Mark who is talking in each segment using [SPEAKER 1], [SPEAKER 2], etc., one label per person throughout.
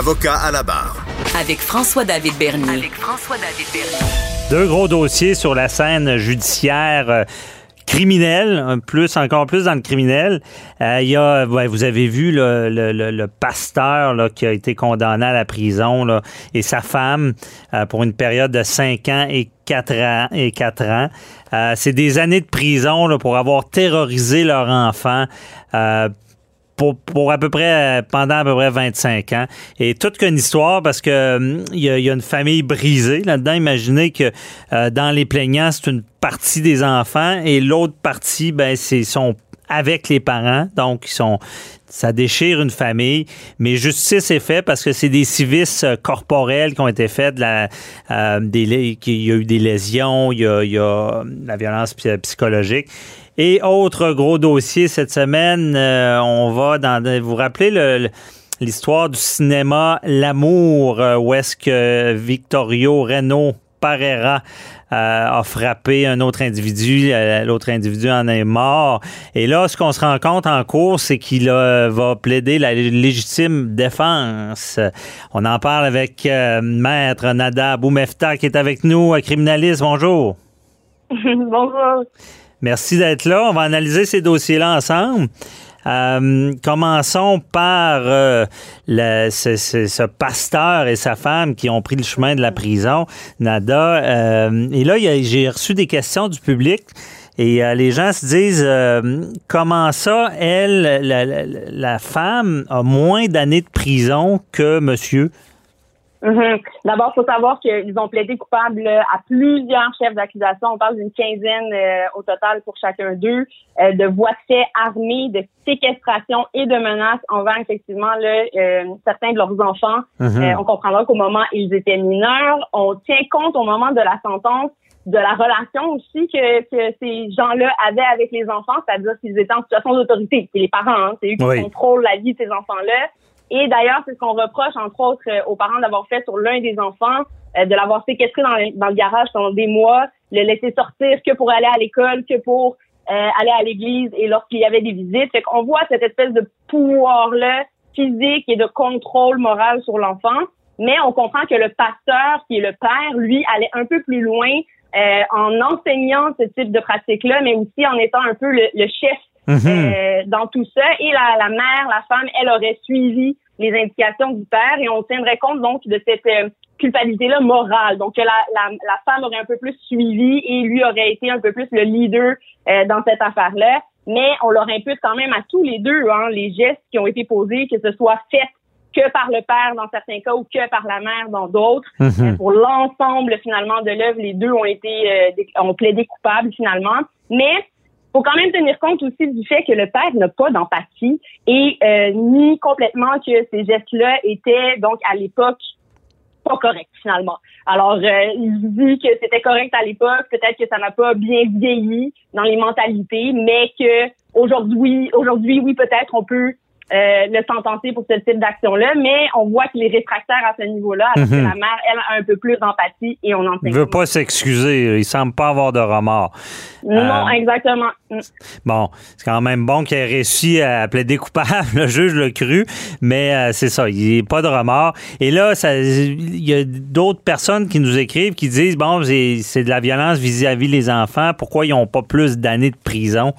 [SPEAKER 1] Avocat à la barre.
[SPEAKER 2] Avec François-David Bernier.
[SPEAKER 3] Avec François-David Bernier.
[SPEAKER 4] Deux gros dossiers sur la scène judiciaire. euh, criminelle, plus encore plus dans le criminel. Euh, Il y a, ouais, vous avez vu le, le- le- le pasteur là, qui a été condamné à la prison là, et sa femme euh, pour une période de 5 ans et 4 ans. Et quatre ans. Euh, C'est des années de prison là, pour avoir terrorisé leur enfant. Pour, pour à peu près euh, pendant à peu près 25 ans. Et toute qu'une histoire parce que hum, il y, y a une famille brisée là-dedans. Imaginez que euh, dans les plaignants, c'est une partie des enfants et l'autre partie, ben, c'est sont avec les parents. Donc, ils sont ça déchire une famille, mais justice est faite parce que c'est des civistes euh, corporels qui ont été faits, de euh, des, qu'il y a eu des lésions, il y a, il euh, la violence psy- psychologique. Et autre gros dossier cette semaine, on va dans. Vous vous rappelez le- le- l'histoire du cinéma L'amour, où est-ce que Victorio Reno Parera euh, a frappé un autre individu, euh, l'autre individu en est mort. Et là, ce qu'on se rend compte en cours, c'est qu'il va plaider la légitime défense. On en parle avec euh, Maître Nada Boumefta qui est avec nous, criminaliste. Bonjour.
[SPEAKER 5] Bonjour.
[SPEAKER 4] Merci d'être là. On va analyser ces dossiers-là ensemble. Euh, commençons par euh, le- ce, ce- ce pasteur et sa femme qui ont pris le chemin de la prison, Nada. Euh, et là, il y a- j'ai reçu des questions du public. Et euh, les gens se disent euh, comment ça, elle, la, la- la femme, a moins d'années de prison que monsieur?
[SPEAKER 5] Mhm. D'abord, il faut savoir qu'ils ont plaidé coupable à plusieurs chefs d'accusation. On parle d'une quinzaine euh, au total pour chacun d'eux, euh, de voies de fait armées, de séquestration et de menaces envers effectivement là, euh, certains de leurs enfants.
[SPEAKER 4] Mhm.
[SPEAKER 5] On comprendra qu'au moment ils étaient mineurs, on tient compte au moment de la sentence de la relation aussi que, que ces gens-là avaient avec les enfants, c'est-à-dire qu'ils étaient en situation d'autorité. C'est les parents, hein, c'est eux qui
[SPEAKER 4] Oui.
[SPEAKER 5] contrôlent la vie de ces enfants-là. Et d'ailleurs, c'est ce qu'on reproche, entre autres, euh, aux parents d'avoir fait sur l'un des enfants, euh, de l'avoir séquestré dans le, dans le garage pendant des mois, le laisser sortir que pour aller à l'école, que pour euh, aller à l'église et lorsqu'il y avait des visites. Fait qu'on voit cette espèce de pouvoir-là physique et de contrôle moral sur l'enfant. Mais on comprend que le pasteur, qui est le père, lui, allait un peu plus loin euh, en enseignant ce type de pratique-là, mais aussi en étant un peu le, le chef
[SPEAKER 4] Mhm.
[SPEAKER 5] euh, dans tout ça. Et la, la mère, la femme, elle aurait suivi les indications du père et on tiendrait compte donc de cette euh, culpabilité-là morale. Donc que la, la, la femme aurait un peu plus suivi et lui aurait été un peu plus le leader euh, dans cette affaire-là. Mais on leur impute quand même à tous les deux hein, les gestes qui ont été posés, que ce soit fait que par le père dans certains cas ou que par la mère dans d'autres.
[SPEAKER 4] Mhm.
[SPEAKER 5] Pour l'ensemble finalement de l'œuvre, les deux ont été euh, ont plaidé coupables finalement. Mais faut quand même tenir compte aussi du fait que le père n'a pas d'empathie et euh, nie complètement que ces gestes-là étaient donc à l'époque pas corrects finalement. Alors euh, il dit que c'était correct à l'époque, peut-être que ça n'a pas bien vieilli dans les mentalités, mais que aujourd'hui, aujourd'hui oui peut-être on peut euh, le pour ce type d'action-là, mais on voit qu'il est réfractaire à ce niveau-là, alors que
[SPEAKER 4] Mhm.
[SPEAKER 5] la mère, elle, a un peu plus d'empathie et on en
[SPEAKER 4] Il
[SPEAKER 5] tient
[SPEAKER 4] veut pas s'excuser. Il semble pas avoir de remords.
[SPEAKER 5] Non,
[SPEAKER 4] Euh,
[SPEAKER 5] exactement. Mm.
[SPEAKER 4] Bon, c'est quand même bon qu'il ait réussi à plaider coupable. Le juge l'a cru, mais euh, c'est ça, il n'y a pas de remords. Et là, il y a d'autres personnes qui nous écrivent qui disent bon, c'est de la violence vis-à-vis les enfants. Pourquoi ils n'ont pas plus d'années de prison?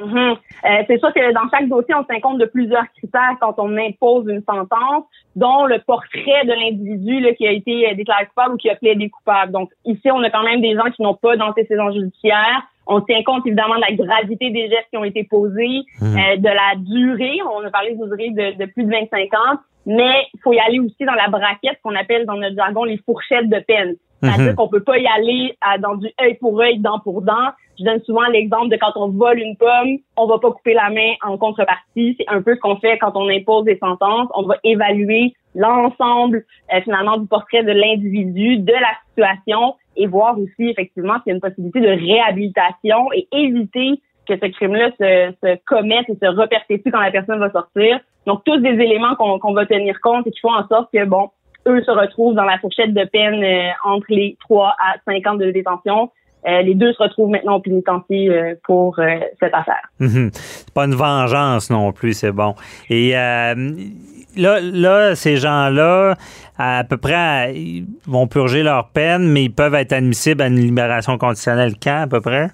[SPEAKER 5] Mhm. Euh, c'est sûr que dans chaque dossier, on tient compte de plusieurs critères quand on impose une sentence, dont le portrait de l'individu qui a été euh, déclaré coupable ou qui a plaidé coupable. Donc ici, on a quand même des gens qui n'ont pas d'antécédents judiciaires. On tient compte évidemment de la gravité des gestes qui ont été posés, euh, de la durée. On a parlé de durée de, de plus de 25 ans, mais il faut y aller aussi dans la braquette qu'on appelle dans notre jargon les fourchettes de peine. C'est-à-dire
[SPEAKER 4] Mhm.
[SPEAKER 5] qu'on peut pas y aller à- dans du œil pour œil, dent pour dent, je donne souvent l'exemple de quand on vole une pomme, on va pas couper la main en contrepartie. C'est un peu ce qu'on fait quand on impose des sentences. On va évaluer l'ensemble euh, finalement du portrait de l'individu, de la situation et voir aussi effectivement s'il y a une possibilité de réhabilitation et éviter que ce crime-là se, se commette et se reperpétue quand la personne va sortir. Donc, tous des éléments qu'on va tenir compte et qui font en sorte que, bon, eux se retrouvent dans la fourchette de peine euh, entre les 3 à 5 ans de détention. Euh, les deux se retrouvent maintenant au pénitencier euh, pour cette affaire.
[SPEAKER 4] Mhm. C'est pas une vengeance non plus, c'est bon. Et là, là, ces gens-là, à peu près, ils vont purger leur peine, mais ils peuvent être admissibles à une libération conditionnelle quand, à peu près?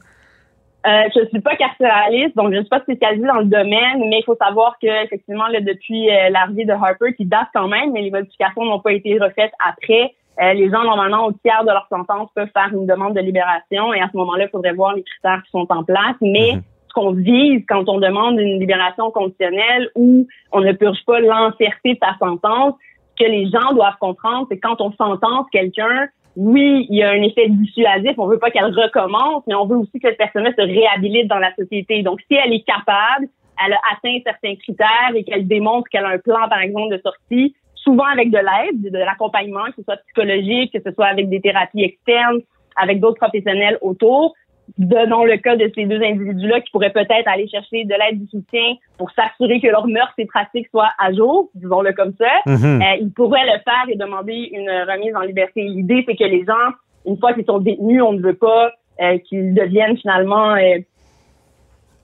[SPEAKER 5] Euh, je suis pas carcéraliste, donc je ne suis pas spécialisée dans le domaine, mais il faut savoir que effectivement, là, depuis euh, l'arrivée de Harper, qui date quand même, mais les modifications n'ont pas été refaites après. Euh, les gens, normalement, au tiers de leur sentence, peuvent faire une demande de libération et à ce moment-là, il faudrait voir les critères qui sont en place. Mais mhm. ce qu'on vise quand on demande une libération conditionnelle où on ne purge pas l'entièreté de sa sentence, ce que les gens doivent comprendre, c'est quand on sentence quelqu'un, oui, il y a un effet dissuasif. On veut pas qu'elle recommence, mais on veut aussi que cette personne-là se réhabilite dans la société. Donc, si elle est capable, elle a atteint certains critères et qu'elle démontre qu'elle a un plan, par exemple, de sortie, souvent avec de l'aide, de l'accompagnement, que ce soit psychologique, que ce soit avec des thérapies externes, avec d'autres professionnels autour, donnons le cas de ces deux individus-là qui pourraient peut-être aller chercher de l'aide du soutien pour s'assurer que leurs mœurs et pratiques soient à jour, disons-le comme ça. Mhm. euh, ils pourraient le faire et demander une remise en liberté. L'idée, c'est que les gens, une fois qu'ils sont détenus, on ne veut pas euh, qu'ils deviennent finalement euh,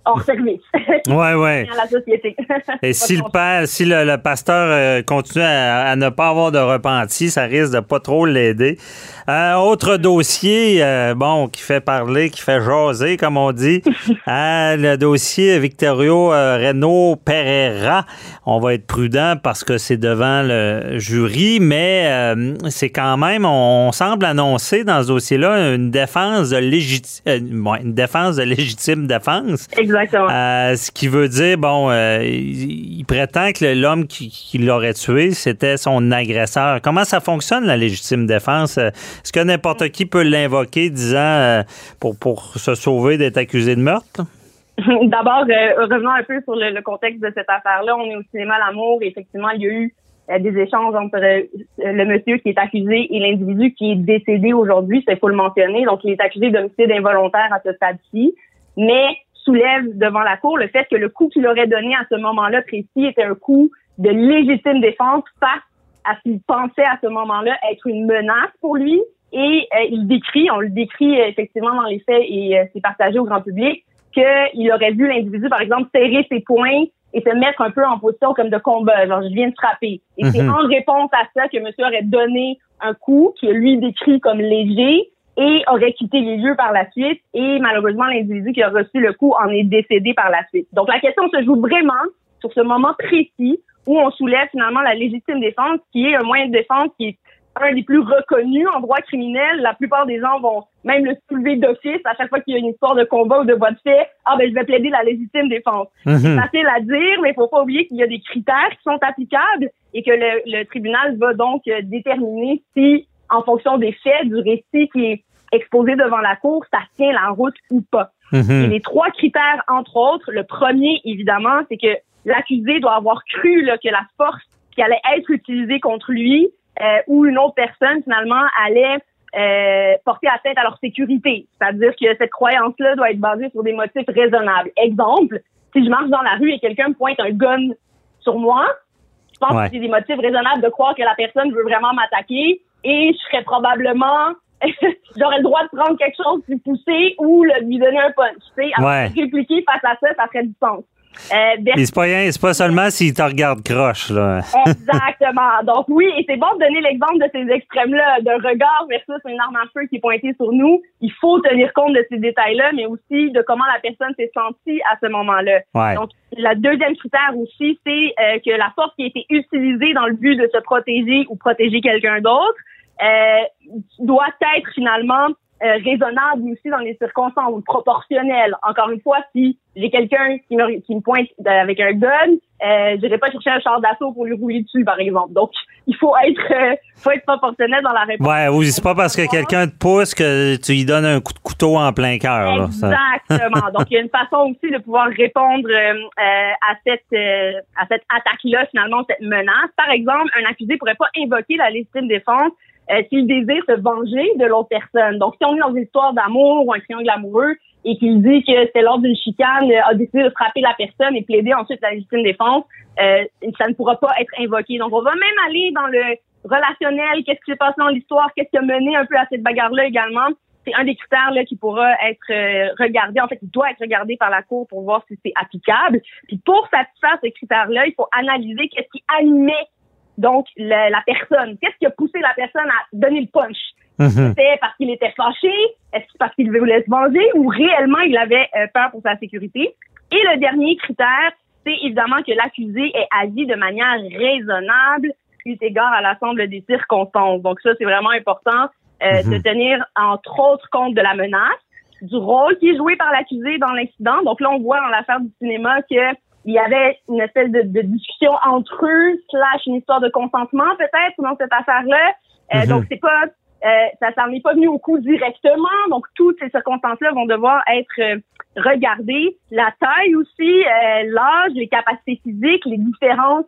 [SPEAKER 5] hors service.
[SPEAKER 4] Ouais, ouais.
[SPEAKER 5] la société.
[SPEAKER 4] Et si le père, si le, pasteur euh, continue à, ne pas avoir de repenti, ça risque de pas trop l'aider. Euh, autre dossier, euh, bon, qui fait parler, qui fait jaser, comme on dit, le dossier Victorio Renault Pereira. On va être prudent parce que c'est devant le jury, mais c'est quand même, on, semble annoncer dans ce dossier-là une défense de légitime, une défense de légitime défense.
[SPEAKER 5] Exactement.
[SPEAKER 4] Euh, ce qui veut dire, bon, euh, il, prétend que l'homme qui, l'aurait tué, c'était son agresseur. Comment ça fonctionne, la légitime défense? Est-ce que n'importe qui peut l'invoquer disant euh, pour, pour se sauver d'être accusé de meurtre?
[SPEAKER 5] D'abord, revenons un peu sur le, contexte de cette affaire-là. On est au cinéma L'amour et effectivement, il y a eu des échanges entre le monsieur qui est accusé et l'individu qui est décédé aujourd'hui, c'est faut le mentionner. Donc, il est accusé d'homicide involontaire à ce stade-ci. Mais soulève devant la Cour le fait que le coup qu'il aurait donné à ce moment-là précis était un coup de légitime défense face à ce qu'il pensait à ce moment-là être une menace pour lui. Et euh, il décrit, on le décrit euh, effectivement dans les faits et euh, c'est partagé au grand public, qu'il aurait vu l'individu, par exemple, serrer ses poings et se mettre un peu en position comme de combat, genre je viens de frapper. Et c'est mhm. en réponse à ça que monsieur aurait donné un coup qui lui décrit comme léger et aurait quitté les lieux par la suite et malheureusement l'individu qui a reçu le coup en est décédé par la suite. Donc la question se joue vraiment sur ce moment précis où on soulève finalement la légitime défense qui est un moyen de défense qui est un des plus reconnus en droit criminel. La plupart des gens vont même le soulever d'office à chaque fois qu'il y a une histoire de combat ou de voie de fait. Ah ben je vais plaider la légitime défense. Mhm. C'est facile à dire, mais il faut pas oublier qu'il y a des critères qui sont applicables et que le, le tribunal va donc déterminer si en fonction des faits, du récit qui est exposé devant la cour, ça tient la route ou pas. Mhm. Et les trois critères, entre autres, le premier, évidemment, c'est que l'accusé doit avoir cru que la force qui allait être utilisée contre lui euh, ou une autre personne, finalement, allait euh, porter atteinte à leur sécurité. C'est-à-dire que cette croyance-là doit être basée sur des motifs raisonnables. Exemple, si je marche dans la rue et quelqu'un me pointe un gun sur moi, je pense que c'est des motifs raisonnables de croire que la personne veut vraiment m'attaquer et je serais probablement j'aurais le droit de prendre quelque chose plus poussé ou de lui donner un punch. Tu sais,
[SPEAKER 4] ouais.
[SPEAKER 5] répliquer face à ça, ça ferait du sens.
[SPEAKER 4] Euh, c'est pas rien, c'est pas seulement s'il te regarde croche, là.
[SPEAKER 5] Exactement. Donc oui, et c'est bon de donner l'exemple de ces extrêmes-là, d'un regard versus une arme à feu qui est pointée sur nous. Il faut tenir compte de ces détails-là, mais aussi de comment la personne s'est sentie à ce moment-là. Donc, la deuxième critère aussi, c'est euh, que la force qui a été utilisée dans le but de se protéger ou protéger quelqu'un d'autre doit être finalement euh, raisonnable aussi dans les circonstances, ou proportionnel. Encore une fois, si j'ai quelqu'un qui me, qui me pointe avec un gun, euh, je pas chercher un char d'assaut pour lui rouler dessus, par exemple. Donc, il faut être, euh, faut être proportionnel dans la réponse.
[SPEAKER 4] Ouais, oui, c'est pas parce que quelqu'un te pousse que tu lui donnes un coup de couteau en plein cœur.
[SPEAKER 5] Exactement. Donc, il y a une façon aussi de pouvoir répondre euh, à cette à cette attaque-là, finalement, cette menace. Par exemple, un accusé pourrait pas invoquer la légitime défense s'il désire se venger de l'autre personne. Donc, si on est dans une histoire d'amour ou un triangle amoureux, et qu'il dit que c'est lors d'une chicane, euh, a décidé de frapper la personne et plaider ensuite la légitime défense, euh, ça ne pourra pas être invoqué. Donc, on va même aller dans le relationnel, qu'est-ce qui s'est passé dans l'histoire, qu'est-ce qui a mené un peu à cette bagarre-là également. C'est un des critères là, qui pourra être euh, regardé. En fait, il doit être regardé par la Cour pour voir si c'est applicable. Puis pour satisfaire ces critères-là, il faut analyser qu'est-ce qui animait donc la, la personne. Qu'est-ce qui a poussé la personne à donner le punch? Mhm. C'était parce qu'il était fâché? Est-ce que parce qu'il voulait se venger? Ou réellement il avait euh, peur pour sa sécurité? Et le dernier critère, c'est évidemment que l'accusé ait agi de manière raisonnable eu égard à l'ensemble des circonstances. Donc ça, c'est vraiment important euh, de mhm. tenir entre autres compte de la menace, du rôle qui est joué par l'accusé dans l'incident. Donc là, on voit dans l'affaire du cinéma que il y avait une espèce de, discussion entre eux, slash une histoire de consentement peut-être dans cette affaire-là. Euh, mhm. Donc c'est pas euh, ça s'en est pas venu au coup directement, donc toutes ces circonstances-là vont devoir être euh, regardées. La taille aussi, euh, l'âge, les capacités physiques, les différences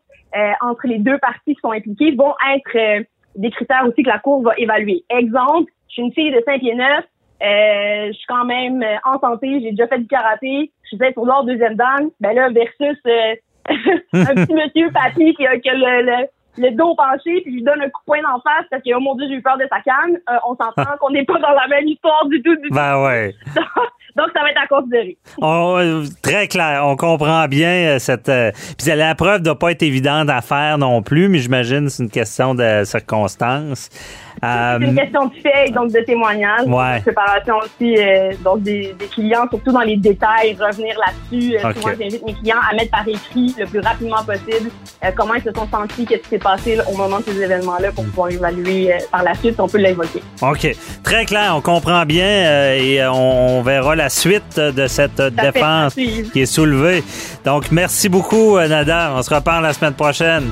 [SPEAKER 5] entre les deux parties qui sont impliquées vont être des critères aussi que la Cour va évaluer. Exemple, je suis une fille de 5 pieds 9, je suis quand même en santé, j'ai déjà fait du karaté, je suis peut-être sur l'ordre deuxième dan, ben là, versus un petit monsieur papy qui a, qui a le le dos penché, puis je lui donne un coup de poing d'en face parce que, oh mon Dieu, j'ai eu peur de sa canne. Euh, on s'entend qu'on n'est pas dans la même histoire du tout, du tout.
[SPEAKER 4] Ben ouais.
[SPEAKER 5] Donc, ça va être à considérer.
[SPEAKER 4] Euh, très clair. On comprend bien euh, cette. puis la preuve ne doit pas être évidente à faire non plus, mais j'imagine que c'est une question de circonstances.
[SPEAKER 5] C'est une question de fait, donc de témoignage,
[SPEAKER 4] ouais.
[SPEAKER 5] de préparation aussi donc des, clients, surtout dans les détails, revenir là-dessus. Okay. Souvent, j'invite mes clients à mettre par écrit le plus rapidement possible comment ils se sont sentis, qu'est-ce qui s'est passé au moment de ces événements-là pour pouvoir évaluer par la suite, on peut l'évoquer.
[SPEAKER 4] OK. Très clair, on comprend bien et on verra la suite de cette défense qui est soulevée. Donc, merci beaucoup, Nada. On se reparle la semaine prochaine.